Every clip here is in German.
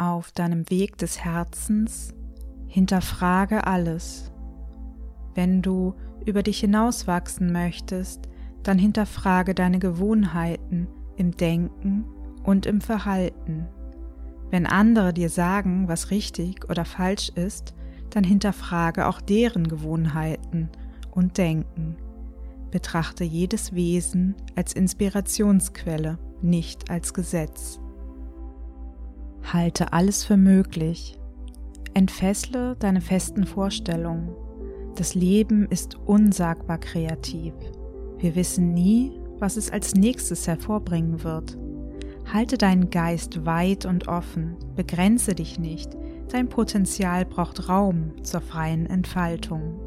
Auf deinem Weg des Herzens hinterfrage alles. Wenn du über dich hinauswachsen möchtest, dann hinterfrage deine Gewohnheiten im Denken und im Verhalten. Wenn andere dir sagen, was richtig oder falsch ist, dann hinterfrage auch deren Gewohnheiten und Denken. Betrachte jedes Wesen als Inspirationsquelle, nicht als Gesetz. Halte alles für möglich. Entfessle deine festen Vorstellungen. Das Leben ist unsagbar kreativ. Wir wissen nie, was es als nächstes hervorbringen wird. Halte deinen Geist weit und offen, begrenze dich nicht, dein Potenzial braucht Raum zur freien Entfaltung.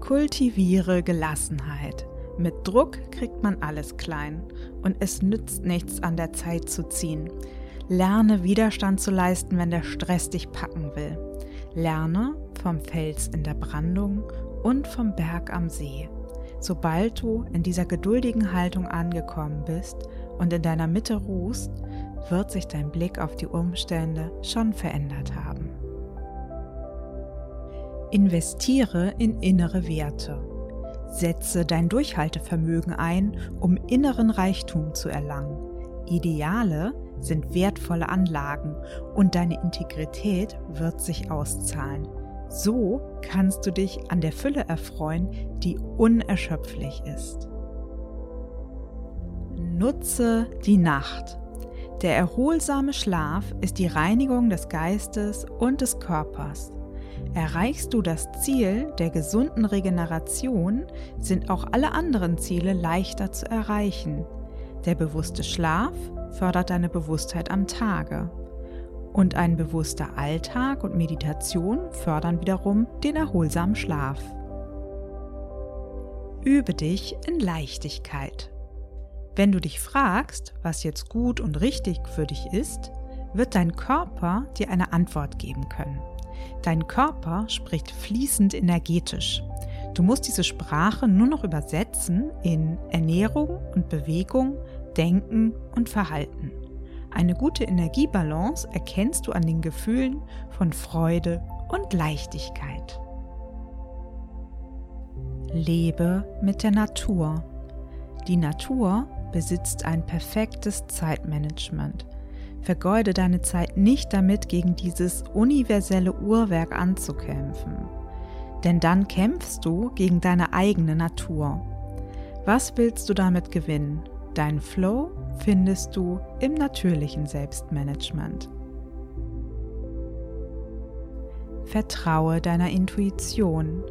Kultiviere Gelassenheit. Mit Druck kriegt man alles klein und es nützt nichts an der Zeit zu ziehen. Lerne Widerstand zu leisten, wenn der Stress dich packen will. Lerne vom Fels in der Brandung und vom Berg am See. Sobald du in dieser geduldigen Haltung angekommen bist und in deiner Mitte ruhst, wird sich dein Blick auf die Umstände schon verändert haben. Investiere in innere Werte. Setze dein Durchhaltevermögen ein, um inneren Reichtum zu erlangen. Ideale sind wertvolle Anlagen und deine Integrität wird sich auszahlen. So kannst du dich an der Fülle erfreuen, die unerschöpflich ist. Nutze die Nacht. Der erholsame Schlaf ist die Reinigung des Geistes und des Körpers. Erreichst du das Ziel der gesunden Regeneration, sind auch alle anderen Ziele leichter zu erreichen. Der bewusste Schlaf fördert deine Bewusstheit am Tage. Und ein bewusster Alltag und Meditation fördern wiederum den erholsamen Schlaf. Übe dich in Leichtigkeit. Wenn du dich fragst, was jetzt gut und richtig für dich ist, wird dein Körper dir eine Antwort geben können. Dein Körper spricht fließend energetisch. Du musst diese Sprache nur noch übersetzen in Ernährung und Bewegung, Denken und Verhalten. Eine gute Energiebalance erkennst du an den Gefühlen von Freude und Leichtigkeit. Lebe mit der Natur. Die Natur besitzt ein perfektes Zeitmanagement. Vergeude deine Zeit nicht damit, gegen dieses universelle Uhrwerk anzukämpfen. Denn dann kämpfst du gegen deine eigene Natur. Was willst du damit gewinnen? Dein Flow findest du im natürlichen Selbstmanagement. Vertraue deiner Intuition.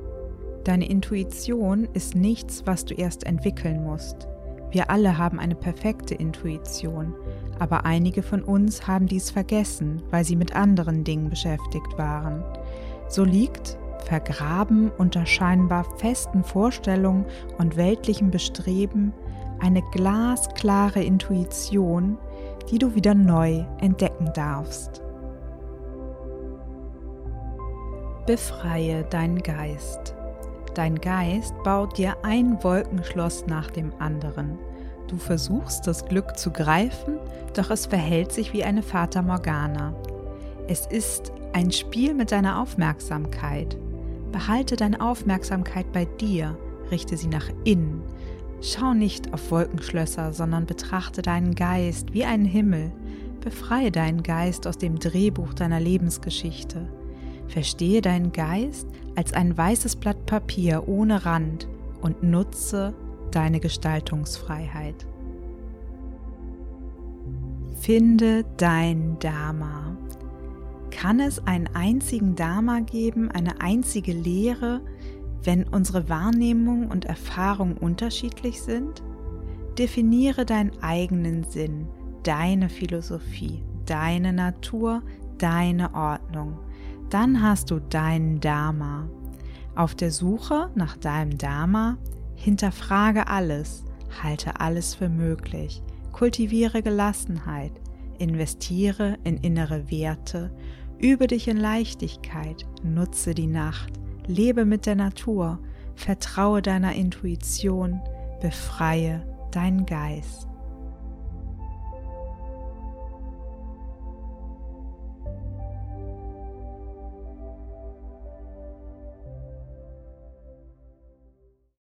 Deine Intuition ist nichts, was du erst entwickeln musst. Wir alle haben eine perfekte Intuition, aber einige von uns haben dies vergessen, weil sie mit anderen Dingen beschäftigt waren. So liegt, vergraben unter scheinbar festen Vorstellungen und weltlichem Bestreben, eine glasklare Intuition, die du wieder neu entdecken darfst. Befreie deinen Geist. Dein Geist baut dir ein Wolkenschloss nach dem anderen. Du versuchst das Glück zu greifen, doch es verhält sich wie eine Fata Morgana. Es ist ein Spiel mit deiner Aufmerksamkeit. Behalte deine Aufmerksamkeit bei dir, richte sie nach innen. Schau nicht auf Wolkenschlösser, sondern betrachte deinen Geist wie einen Himmel. Befreie deinen Geist aus dem Drehbuch deiner Lebensgeschichte. Verstehe deinen Geist als ein weißes Blatt Papier ohne Rand und nutze deine Gestaltungsfreiheit. Finde dein Dharma. Kann es einen einzigen Dharma geben, eine einzige Lehre, wenn unsere Wahrnehmung und Erfahrung unterschiedlich sind? Definiere deinen eigenen Sinn, deine Philosophie, deine Natur, deine Ordnung dann hast du dein Dharma. Auf der Suche nach deinem Dharma hinterfrage alles, halte alles für möglich, kultiviere Gelassenheit, investiere in innere Werte, übe dich in Leichtigkeit, nutze die Nacht, lebe mit der Natur, vertraue deiner Intuition, befreie deinen Geist.